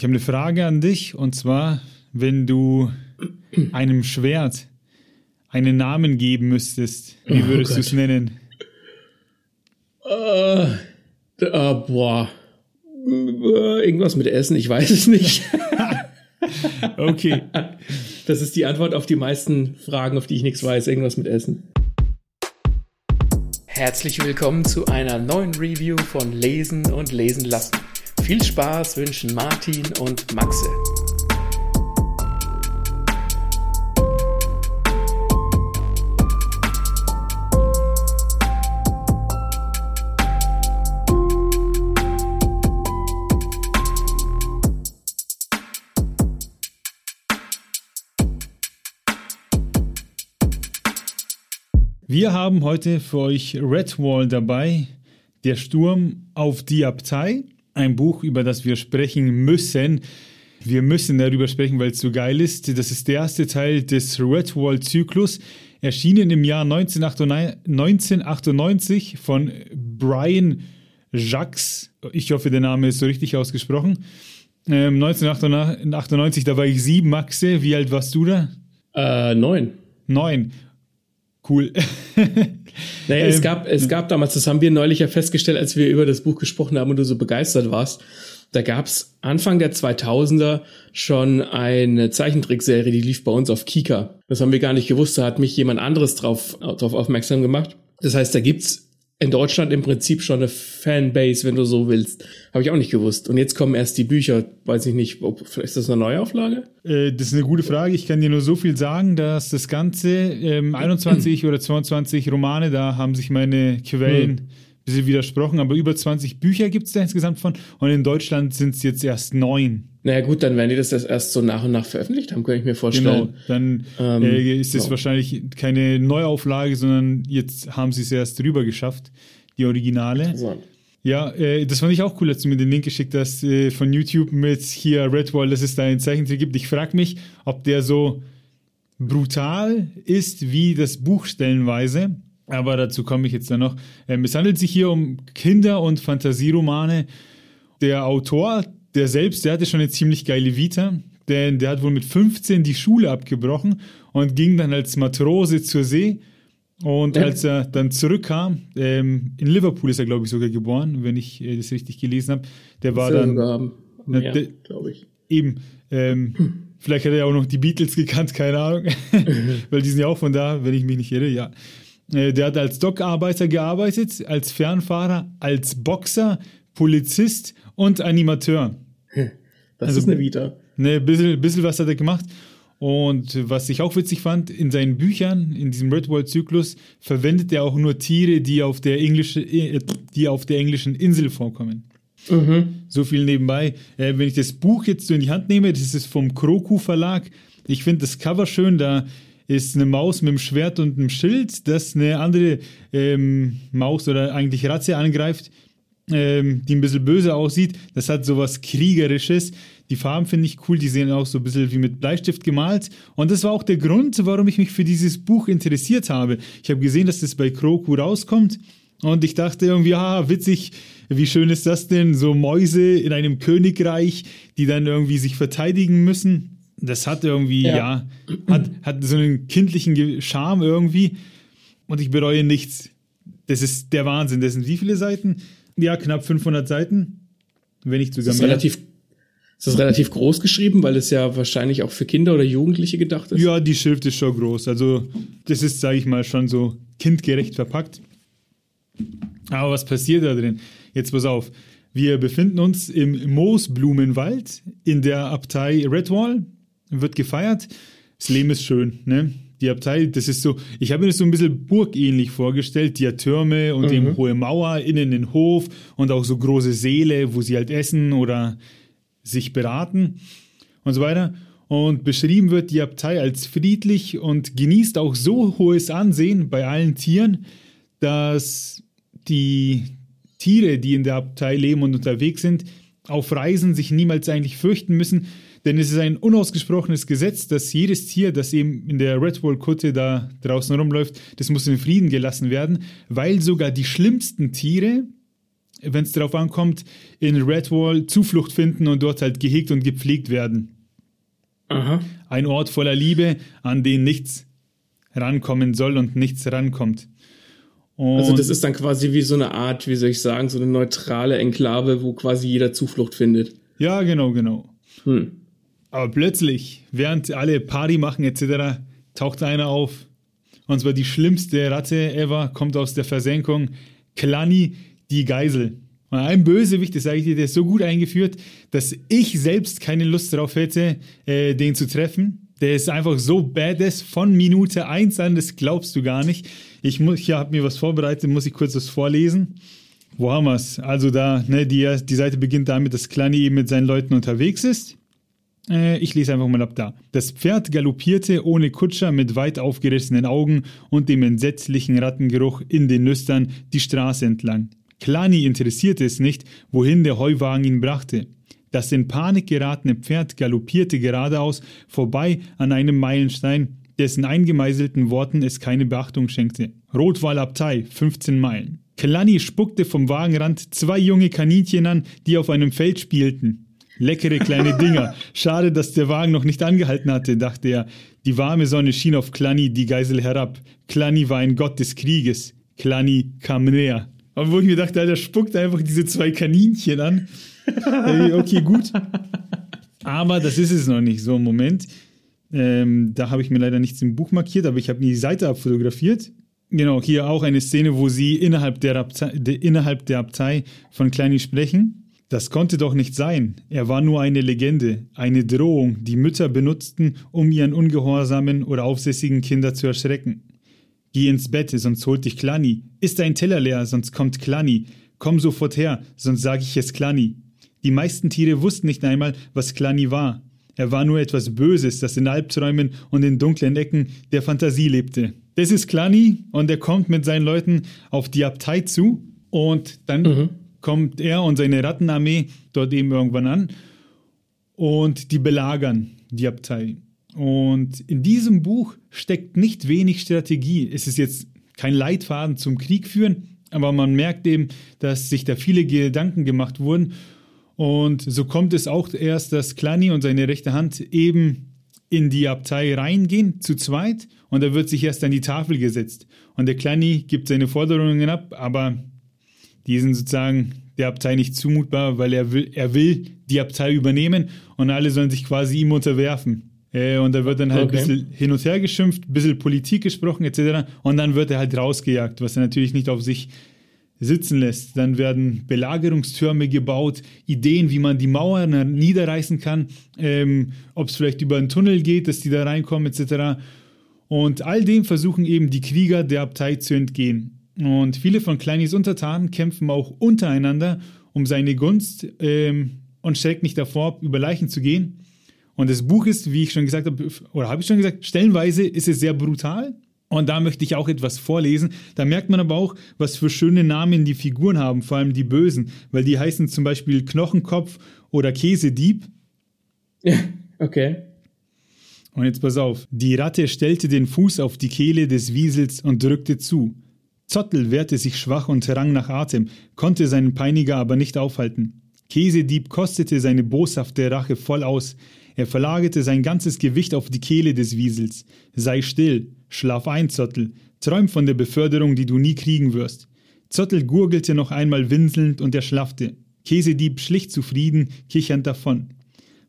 Ich habe eine Frage an dich und zwar, wenn du einem Schwert einen Namen geben müsstest, wie Oh würdest Gott. du es nennen? Äh, äh, boah. Äh, Irgendwas mit Essen, ich weiß es nicht. Okay. Das ist die Antwort auf die meisten Fragen, auf die ich nichts weiß. Irgendwas mit Essen. Herzlich willkommen zu einer neuen Review von Lesen und Lesen lassen. Viel Spaß wünschen Martin und Maxe. Wir haben heute für euch Redwall dabei, der Sturm auf die Abtei, ein Buch, über das wir sprechen müssen. Wir müssen darüber sprechen, weil es so geil ist. Das ist der erste Teil des Redwall-Zyklus, erschienen im Jahr 1998 von Brian Jacques. Ich hoffe, der Name ist so richtig ausgesprochen. Ähm, 1998, da war ich sieben, Maxe. Wie alt warst du da? Äh, neun. Neun. Cool. Naja, es, Ähm, gab, es gab damals, das haben wir neulich ja festgestellt, als wir über das Buch gesprochen haben und du so begeistert warst, da gab es Anfang der 2000er schon eine Zeichentrickserie, die lief bei uns auf Kika. Das haben wir gar nicht gewusst, da hat mich jemand anderes drauf, drauf aufmerksam gemacht. Das heißt, da gibt's in Deutschland im Prinzip schon eine Fanbase, wenn du so willst. Habe ich auch nicht gewusst. Und jetzt kommen erst die Bücher, weiß ich nicht, ob, vielleicht ist das eine Neuauflage? Äh, das ist eine gute Frage. Ich kann dir nur so viel sagen, dass das Ganze ähm, 21 oder 22 Romane, da haben sich meine Quellen ein bisschen widersprochen, aber über 20 Bücher gibt es da insgesamt von und in Deutschland sind es jetzt erst neun. Naja gut, dann werden die das erst so nach und nach veröffentlicht haben, kann ich mir Genau, vorstellen. dann Ähm, äh, ist es ja. wahrscheinlich keine Neuauflage, sondern jetzt haben sie es erst drüber geschafft, die Originale. So. Ja, äh, das fand ich auch cool, als du mir den Link geschickt hast äh, von YouTube mit hier Redwall, dass es da einen Zeichentrick gibt. Ich frage mich, ob der so brutal ist wie das Buch stellenweise. Aber dazu komme ich jetzt dann noch. Ähm, es handelt sich hier um Kinder- und Fantasieromane. Der Autor, der selbst, der hatte schon eine ziemlich geile Vita, denn der hat wohl mit 15 die Schule abgebrochen und ging dann als Matrose zur See. Und Ja. als er dann zurückkam, ähm, in Liverpool ist er, glaube ich, sogar geboren, wenn ich äh, das richtig gelesen habe. Der war Soll dann sogar. Mehr, de- glaube ich. eben, ähm, vielleicht hat er ja auch noch die Beatles gekannt, keine Ahnung, weil die sind ja auch von da, wenn ich mich nicht irre, ja. Äh, der hat als Dockarbeiter gearbeitet, als Fernfahrer, als Boxer, Polizist und Animateur. Das Also- ist eine Vita. Ne, bisschen, bisschen was hat er gemacht. Und was ich auch witzig fand, in seinen Büchern, in diesem Redwall-Zyklus, verwendet er auch nur Tiere, die auf der, englische, äh, die auf der englischen Insel vorkommen. So viel nebenbei. Äh, wenn ich das Buch jetzt so in die Hand nehme, das ist vom Kroku Verlag. Ich finde das Cover schön, da ist eine Maus mit einem Schwert und einem Schild, das eine andere ähm, Maus oder eigentlich Ratze angreift, ähm, die ein bisschen böse aussieht. Das hat sowas Kriegerisches. Die Farben finde ich cool, die sehen auch so ein bisschen wie mit Bleistift gemalt. Und das war auch der Grund, warum ich mich für dieses Buch interessiert habe. Ich habe gesehen, dass das bei Kroku rauskommt. Und ich dachte irgendwie, ah, witzig, wie schön ist das denn? So Mäuse in einem Königreich, die dann irgendwie sich verteidigen müssen. Das hat irgendwie, ja, Ja. hat, hat so einen kindlichen Charme irgendwie. Und ich bereue nichts. Das ist der Wahnsinn. Das sind wie viele Seiten? Ja, knapp 500 Seiten. Wenn nicht sogar ist mehr. relativ, ist das relativ groß geschrieben, weil es ja wahrscheinlich auch für Kinder oder Jugendliche gedacht ist. Ja, die Schrift ist schon groß. Also, das ist, sage ich mal, schon so kindgerecht verpackt. Aber was passiert da drin? Jetzt pass auf. Wir befinden uns im Moosblumenwald in der Abtei Redwall. Wird gefeiert. Das Leben ist schön, ne? Die Abtei, das ist so, ich habe mir das so ein bisschen burgähnlich vorgestellt. Die hat Türme und eben hohe Mauer, innen den Hof und auch so große Säle, wo sie halt essen oder sich beraten und so weiter. Und beschrieben wird die Abtei als friedlich und genießt auch so hohes Ansehen bei allen Tieren, dass die Tiere, die in der Abtei leben und unterwegs sind, auf Reisen sich niemals eigentlich fürchten müssen, denn es ist ein unausgesprochenes Gesetz, dass jedes Tier, das eben in der Redwall-Kutte da draußen rumläuft, das muss in Frieden gelassen werden, weil sogar die schlimmsten Tiere wenn es darauf ankommt, in Redwall Zuflucht finden und dort halt gehegt und gepflegt werden. Aha. Ein Ort voller Liebe, an den nichts rankommen soll und nichts rankommt. Und also das ist dann quasi wie so eine Art, wie soll ich sagen, so eine neutrale Enklave, wo quasi jeder Zuflucht findet. Ja, genau, genau. Hm. Aber plötzlich, während alle Party machen etc., taucht einer auf. Und zwar die schlimmste Ratte ever, kommt aus der Versenkung. Klani, die Geisel. Und ein Bösewicht, das sage ich dir, der ist so gut eingeführt, dass ich selbst keine Lust darauf hätte, äh, den zu treffen. Der ist einfach so badass von Minute 1 an, das glaubst du gar nicht. Ich, ich habe mir was vorbereitet, muss ich kurz was vorlesen. Wo haben wir es? Also da, ne, die, die Seite beginnt damit, dass Klani eben mit seinen Leuten unterwegs ist. Äh, ich lese einfach mal ab da. Das Pferd galoppierte ohne Kutscher mit weit aufgerissenen Augen und dem entsetzlichen Rattengeruch in den Nüstern die Straße entlang. Klani interessierte es nicht, wohin der Heuwagen ihn brachte. Das in Panik geratene Pferd galoppierte geradeaus vorbei an einem Meilenstein, dessen eingemeißelten Worten es keine Beachtung schenkte. Rotwallabtei, 15 Meilen. Klani spuckte vom Wagenrand zwei junge Kaninchen an, die auf einem Feld spielten. Leckere kleine Dinger. Schade, dass der Wagen noch nicht angehalten hatte, dachte er. Die warme Sonne schien auf Klani, die Geisel, herab. Klani war ein Gott des Krieges. Klani kam näher. Aber wo ich mir dachte, Alter, spuckt einfach diese zwei Kaninchen an. okay, gut. Aber das ist es noch nicht so. Moment. Ähm, da habe ich mir leider nichts im Buch markiert, aber ich habe die Seite abfotografiert. Genau, hier auch eine Szene, wo sie innerhalb der, Abtei, de, innerhalb der Abtei von Kleini sprechen. Das konnte doch nicht sein. Er war nur eine Legende, eine Drohung, die Mütter benutzten, um ihren ungehorsamen oder aufsässigen Kinder zu erschrecken. Geh ins Bett, sonst holt dich Klani. Ist dein Teller leer, sonst kommt Klani. Komm sofort her, sonst sage ich es Klani. Die meisten Tiere wussten nicht einmal, was Klani war. Er war nur etwas Böses, das in Albträumen und in dunklen Ecken der Fantasie lebte. Das ist Klani und er kommt mit seinen Leuten auf die Abtei zu und dann mhm kommt er und seine Rattenarmee dort eben irgendwann an und die belagern die Abtei. Und in diesem Buch steckt nicht wenig Strategie. Es ist jetzt kein Leitfaden zum Krieg führen, aber man merkt eben, dass sich da viele Gedanken gemacht wurden. Und so kommt es auch erst, dass Klani und seine rechte Hand eben in die Abtei reingehen, zu zweit, und da wird sich erst an die Tafel gesetzt. Und der Klani gibt seine Forderungen ab, aber die sind sozusagen der Abtei nicht zumutbar, weil er will, er will die Abtei übernehmen und alle sollen sich quasi ihm unterwerfen. Äh, und da wird dann halt okay. ein bisschen hin und her geschimpft, ein bisschen Politik gesprochen etc. Und dann wird er halt rausgejagt, was er natürlich nicht auf sich sitzen lässt. Dann werden Belagerungstürme gebaut, Ideen, wie man die Mauern niederreißen kann, ähm, ob es vielleicht über einen Tunnel geht, dass die da reinkommen etc. Und all dem versuchen eben die Krieger der Abtei zu entgehen. Und viele von Kleinis Untertanen kämpfen auch untereinander um seine Gunst ähm, und schreckt nicht davor, über Leichen zu gehen. Und das Buch ist, wie ich schon gesagt habe, oder habe ich schon gesagt, stellenweise ist es sehr brutal. Und da möchte ich auch etwas vorlesen. Da merkt man aber auch, was für schöne Namen die Figuren haben, vor allem die Bösen, weil die heißen zum Beispiel Knochenkopf oder Käsedieb. Ja, okay. Und jetzt pass auf. Die Ratte stellte den Fuß auf die Kehle des Wiesels und drückte zu. Zottel wehrte sich schwach und rang nach Atem, konnte seinen Peiniger aber nicht aufhalten. Käsedieb kostete seine boshafte Rache voll aus. Er verlagerte sein ganzes Gewicht auf die Kehle des Wiesels. Sei still, schlaf ein, Zottel, träum von der Beförderung, die du nie kriegen wirst. Zottel gurgelte noch einmal winselnd und er schlaffte. Käsedieb schlich zufrieden, kichernd davon.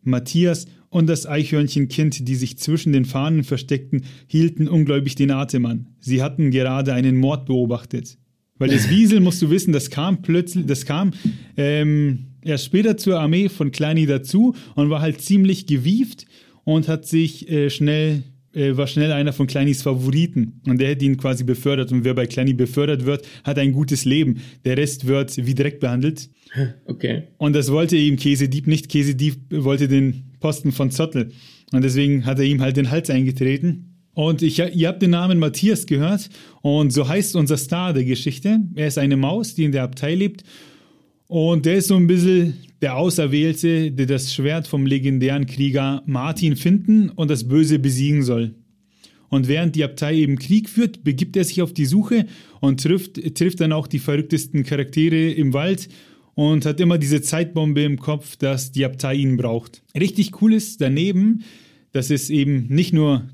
Matthias und das Eichhörnchenkind, die sich zwischen den Fahnen versteckten, hielten ungläubig den Atem an. Sie hatten gerade einen Mord beobachtet. Weil das Wiesel, musst du wissen, das kam plötzlich, das kam ähm, erst später zur Armee von Kleini dazu und war halt ziemlich gewieft und hat sich äh, schnell äh, war schnell einer von Kleinis Favoriten und der hätte ihn quasi befördert und wer bei Kleini befördert wird, hat ein gutes Leben. Der Rest wird wie Dreck behandelt. Okay. Und das wollte eben Käsedieb nicht. Käsedieb wollte den Posten von Zottel und deswegen hat er ihm halt den Hals eingetreten. Und ich, ihr habt den Namen Matthias gehört und so heißt unser Star der Geschichte. Er ist eine Maus, die in der Abtei lebt und der ist so ein bisschen der Auserwählte, der das Schwert vom legendären Krieger Martin finden und das Böse besiegen soll. Und während die Abtei eben Krieg führt, begibt er sich auf die Suche und trifft, trifft dann auch die verrücktesten Charaktere im Wald und hat immer diese Zeitbombe im Kopf, dass die Abtei ihn braucht. Richtig cool ist daneben, dass es eben nicht nur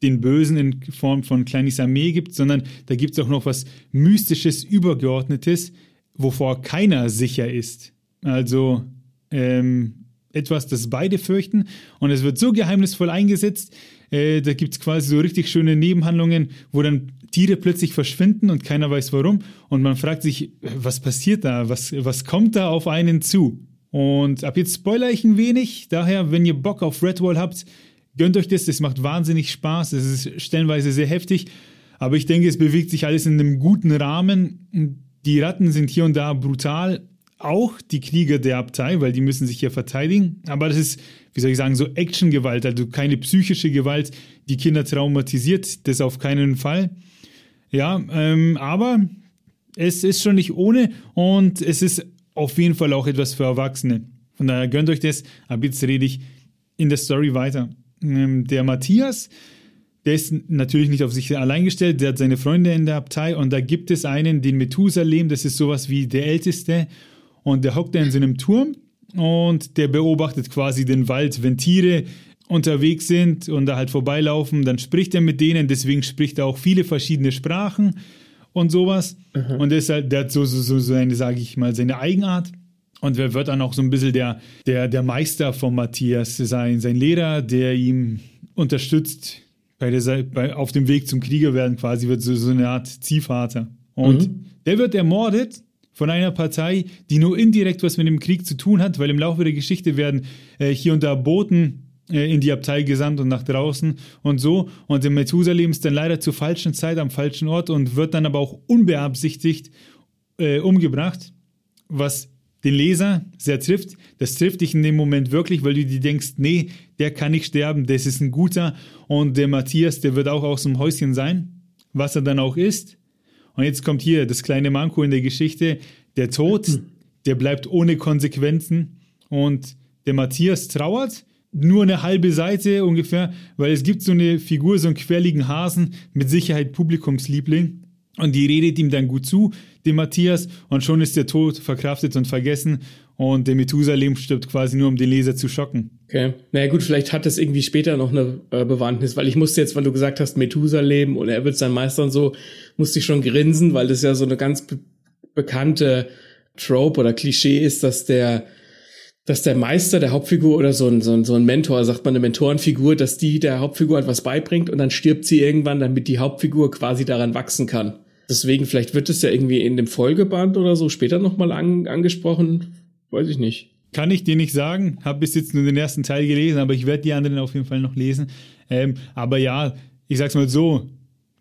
den Bösen in Form von Kleinis Armee gibt, sondern da gibt es auch noch was Mystisches, Übergeordnetes, wovor keiner sicher ist. Also ähm, etwas, das beide fürchten. Und es wird so geheimnisvoll eingesetzt, äh, da gibt es quasi so richtig schöne Nebenhandlungen, wo dann Tiere plötzlich verschwinden und keiner weiß warum. Und man fragt sich, was passiert da, was, was kommt da auf einen zu? Und ab jetzt spoiler ich ein wenig, daher, wenn ihr Bock auf Redwall habt, gönnt euch das, das macht wahnsinnig Spaß, es ist stellenweise sehr heftig, aber ich denke, es bewegt sich alles in einem guten Rahmen. Die Ratten sind hier und da brutal, auch die Krieger der Abtei, weil die müssen sich ja verteidigen. Aber das ist, wie soll ich sagen, so Actiongewalt, also keine psychische Gewalt, die Kinder traumatisiert, das auf keinen Fall. Ja, ähm, aber es ist schon nicht ohne und es ist auf jeden Fall auch etwas für Erwachsene. Von daher gönnt euch das. Ab jetzt rede ich in der Story weiter. Ähm, der Matthias, der ist natürlich nicht auf sich allein gestellt, der hat seine Freunde in der Abtei und da gibt es einen, den Methusalem, das ist sowas wie der Älteste und der hockt da in seinem Turm und der beobachtet quasi den Wald. Wenn Tiere unterwegs sind und da halt vorbeilaufen, dann spricht er mit denen, deswegen spricht er auch viele verschiedene Sprachen und sowas. Mhm. Und deshalb, der hat so, so, so seine, sage ich mal, seine Eigenart. Und wer wird dann auch so ein bisschen der, der, der Meister von Matthias sein, sein Lehrer, der ihm unterstützt bei der, bei, auf dem Weg zum Krieger werden, quasi wird so, so eine Art Ziehvater. Und mhm. der wird ermordet von einer Partei, die nur indirekt was mit dem Krieg zu tun hat, weil im Laufe der Geschichte werden äh, hier und da Boten äh, in die Abtei gesandt und nach draußen und so. Und der Methusalem ist dann leider zur falschen Zeit am falschen Ort und wird dann aber auch unbeabsichtigt äh, umgebracht, was den Leser sehr trifft. Das trifft dich in dem Moment wirklich, weil du dir denkst, nee, der kann nicht sterben, das ist ein guter. Und der Matthias, der wird auch aus dem Häuschen sein, was er dann auch ist. Und jetzt kommt hier das kleine Manko in der Geschichte. Der Tod, der bleibt ohne Konsequenzen. Und der Matthias trauert nur eine halbe Seite ungefähr, weil es gibt so eine Figur, so einen querligen Hasen, mit Sicherheit Publikumsliebling. Und die redet ihm dann gut zu, dem Matthias, und schon ist der Tod verkraftet und vergessen. Und der Methusalem stirbt quasi nur, um den Leser zu schocken. Okay. Naja gut, vielleicht hat das irgendwie später noch eine äh, Bewandtnis, weil ich musste jetzt, weil du gesagt hast, Methusalem und er wird sein Meister und so, musste ich schon grinsen, weil das ja so eine ganz be bekannte Trope oder Klischee ist, dass der dass der Meister der Hauptfigur oder so ein, so ein, so ein Mentor, sagt man eine Mentorenfigur, dass die der Hauptfigur etwas beibringt und dann stirbt sie irgendwann, damit die Hauptfigur quasi daran wachsen kann. Deswegen, vielleicht wird es ja irgendwie in dem Folgeband oder so später nochmal an, angesprochen. Weiß ich nicht. Kann ich dir nicht sagen. Habe bis jetzt nur den ersten Teil gelesen, aber ich werde die anderen auf jeden Fall noch lesen. Ähm, aber ja, ich sag's mal so.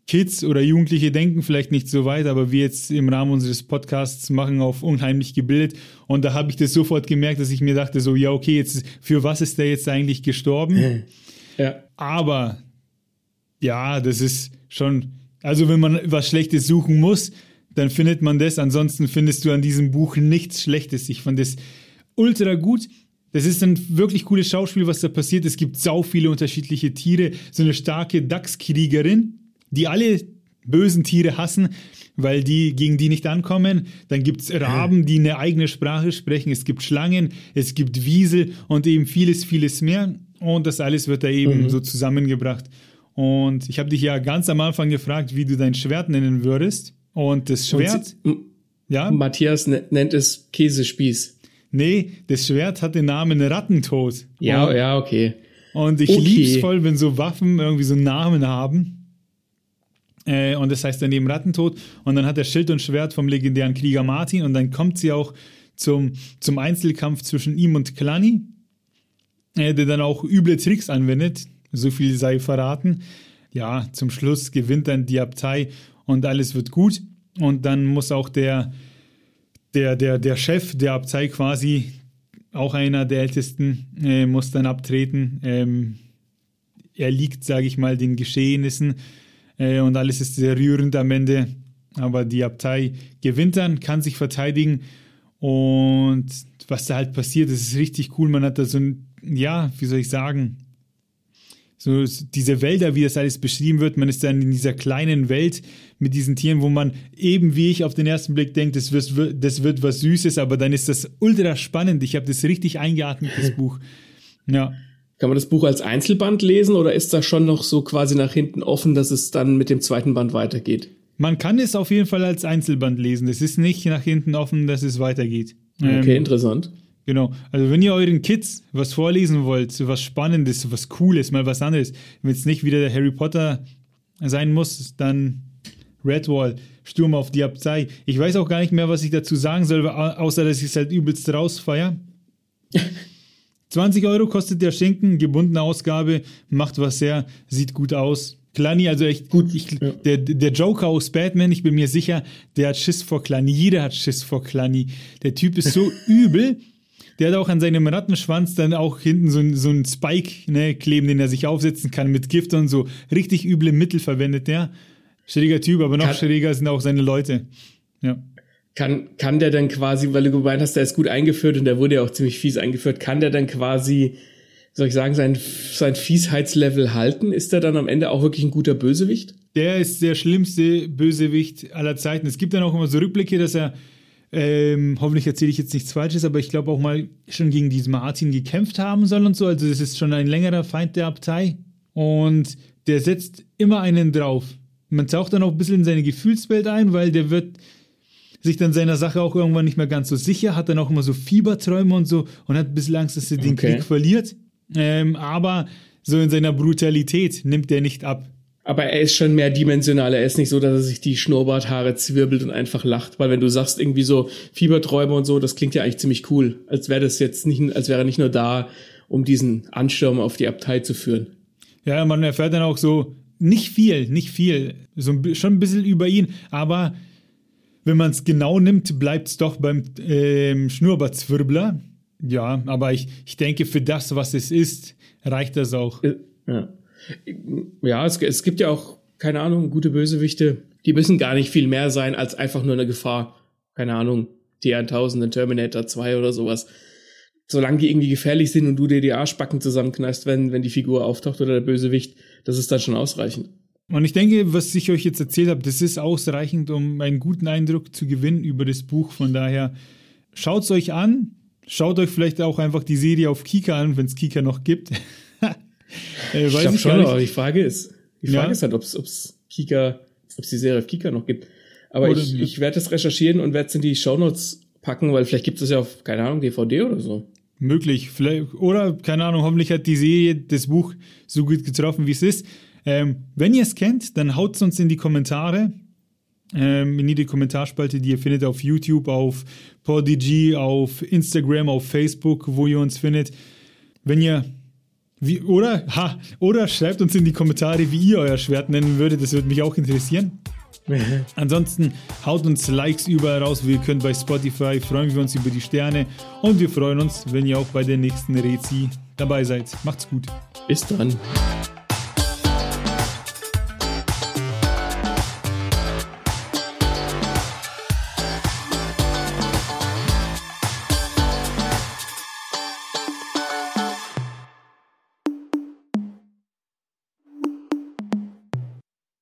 Kids oder Jugendliche denken vielleicht nicht so weit, aber wir jetzt im Rahmen unseres Podcasts machen auf unheimlich gebildet. Und da habe ich das sofort gemerkt, dass ich mir dachte, so, ja, okay, jetzt für was ist der jetzt eigentlich gestorben? Ja. Aber ja, das ist schon also wenn man was Schlechtes suchen muss, dann findet man das. Ansonsten findest du an diesem Buch nichts Schlechtes. Ich fand das ultra gut. Das ist ein wirklich cooles Schauspiel, was da passiert. Es gibt sau viele unterschiedliche Tiere. So eine starke Dachskriegerin, die alle bösen Tiere hassen, weil die gegen die nicht ankommen. Dann gibt es Raben, die eine eigene Sprache sprechen. Es gibt Schlangen, es gibt Wiesel und eben vieles, vieles mehr. Und das alles wird da eben mhm. so zusammengebracht. Und ich habe dich ja ganz am Anfang gefragt, wie du dein Schwert nennen würdest. Und das Schwert. Und ja? Matthias nennt es Käsespieß. Nee, das Schwert hat den Namen Rattentod. Ja, und, ja, okay. Und ich okay. lieb's voll, wenn so Waffen irgendwie so einen Namen haben. Äh, und das heißt dann eben Rattentod. Und dann hat er Schild und Schwert vom legendären Krieger Martin. Und dann kommt sie auch zum, zum Einzelkampf zwischen ihm und Klani, äh, der dann auch üble Tricks anwendet so viel sei verraten. Ja, zum Schluss gewinnt dann die Abtei und alles wird gut. Und dann muss auch der, der, der, der Chef der Abtei quasi, auch einer der Ältesten, äh, muss dann abtreten. Ähm, er liegt, sage ich mal, den Geschehnissen äh, und alles ist sehr rührend am Ende. Aber die Abtei gewinnt dann, kann sich verteidigen und was da halt passiert, das ist richtig cool. Man hat da so ein, ja, wie soll ich sagen, so diese Wälder, wie das alles beschrieben wird. Man ist dann in dieser kleinen Welt mit diesen Tieren, wo man eben wie ich auf den ersten Blick denkt, das wird, das wird was Süßes, aber dann ist das ultra spannend. Ich habe das richtig eingeatmet, das Buch. Ja. Kann man das Buch als Einzelband lesen oder ist das schon noch so quasi nach hinten offen, dass es dann mit dem zweiten Band weitergeht? Man kann es auf jeden Fall als Einzelband lesen. Es ist nicht nach hinten offen, dass es weitergeht. Okay, ähm, interessant. Genau. Also wenn ihr euren Kids was vorlesen wollt, was Spannendes, was Cooles, mal was anderes, wenn es nicht wieder der Harry Potter sein muss, dann Redwall, Sturm auf die Abtei. Ich weiß auch gar nicht mehr, was ich dazu sagen soll, außer dass ich es halt übelst rausfeier. 20 Euro kostet der Schinken, gebundene Ausgabe, macht was sehr, sieht gut aus. Klani, also echt gut. Ich, ja. der, der Joker aus Batman, ich bin mir sicher, der hat Schiss vor Klani. Jeder hat Schiss vor Klani. Der Typ ist so übel. Der hat auch an seinem Rattenschwanz dann auch hinten so, so einen Spike ne, kleben, den er sich aufsetzen kann mit Gift und so. Richtig üble Mittel verwendet der. Schräger Typ, aber noch kann, schräger sind auch seine Leute. Ja. Kann, kann der dann quasi, weil du gemeint hast, der ist gut eingeführt und der wurde ja auch ziemlich fies eingeführt, kann der dann quasi, soll ich sagen, sein, sein Fiesheitslevel halten? Ist er dann am Ende auch wirklich ein guter Bösewicht? Der ist der schlimmste Bösewicht aller Zeiten. Es gibt dann auch immer so Rückblicke, dass er ähm, hoffentlich erzähle ich jetzt nichts Falsches, aber ich glaube auch mal schon gegen diesen Martin gekämpft haben soll und so. Also das ist schon ein längerer Feind der Abtei. Und der setzt immer einen drauf. Man taucht dann auch ein bisschen in seine Gefühlswelt ein, weil der wird sich dann seiner Sache auch irgendwann nicht mehr ganz so sicher, hat dann auch immer so Fieberträume und so und hat ein bisschen Angst, dass er den okay. Krieg verliert. Ähm, aber so in seiner Brutalität nimmt der nicht ab. Aber er ist schon mehrdimensional. Er ist nicht so, dass er sich die Schnurrbarthaare zwirbelt und einfach lacht. Weil wenn du sagst irgendwie so Fieberträume und so, das klingt ja eigentlich ziemlich cool. Als wäre das jetzt nicht, als wäre er nicht nur da, um diesen Ansturm auf die Abtei zu führen. Ja, man erfährt dann auch so, nicht viel, nicht viel. So schon ein bisschen über ihn, aber wenn man es genau nimmt, bleibt es doch beim ähm, Schnurrbartzwirbler. Ja, aber ich, ich denke, für das, was es ist, reicht das auch. Ja ja, es, es gibt ja auch, keine Ahnung, gute Bösewichte, die müssen gar nicht viel mehr sein als einfach nur eine Gefahr. Keine Ahnung, T1000, Terminator 2 oder sowas. Solange die irgendwie gefährlich sind und du dir die Arschbacken zusammenknallst, wenn, wenn die Figur auftaucht oder der Bösewicht, das ist dann schon ausreichend. Und ich denke, was ich euch jetzt erzählt habe, das ist ausreichend, um einen guten Eindruck zu gewinnen über das Buch. Von daher schaut es euch an. Schaut euch vielleicht auch einfach die Serie auf Kika an, wenn es Kika noch gibt. Äh, ich glaube schon, aber die Frage ist, die Frage ja? ist halt, ob es Kika, ob es die Serie auf Kika noch gibt. Aber oder, ich, ich werde das recherchieren und werde es in die Shownotes packen, weil vielleicht gibt es ja auf, keine Ahnung, DVD oder so. Möglich. Vielleicht, oder, keine Ahnung, hoffentlich hat die Serie das Buch so gut getroffen, wie es ist. Ähm, wenn ihr es kennt, dann haut es uns in die Kommentare. Ähm, in die Kommentarspalte, die ihr findet auf YouTube, auf Podigy, auf Instagram, auf Facebook, wo ihr uns findet. Wenn ihr wie, oder, ha, oder schreibt uns in die Kommentare, wie ihr euer Schwert nennen würdet. Das würde mich auch interessieren. Ansonsten haut uns Likes überall raus. Wir können bei Spotify freuen wir uns über die Sterne und wir freuen uns, wenn ihr auch bei der nächsten Rezi dabei seid. Macht's gut. Bis dann.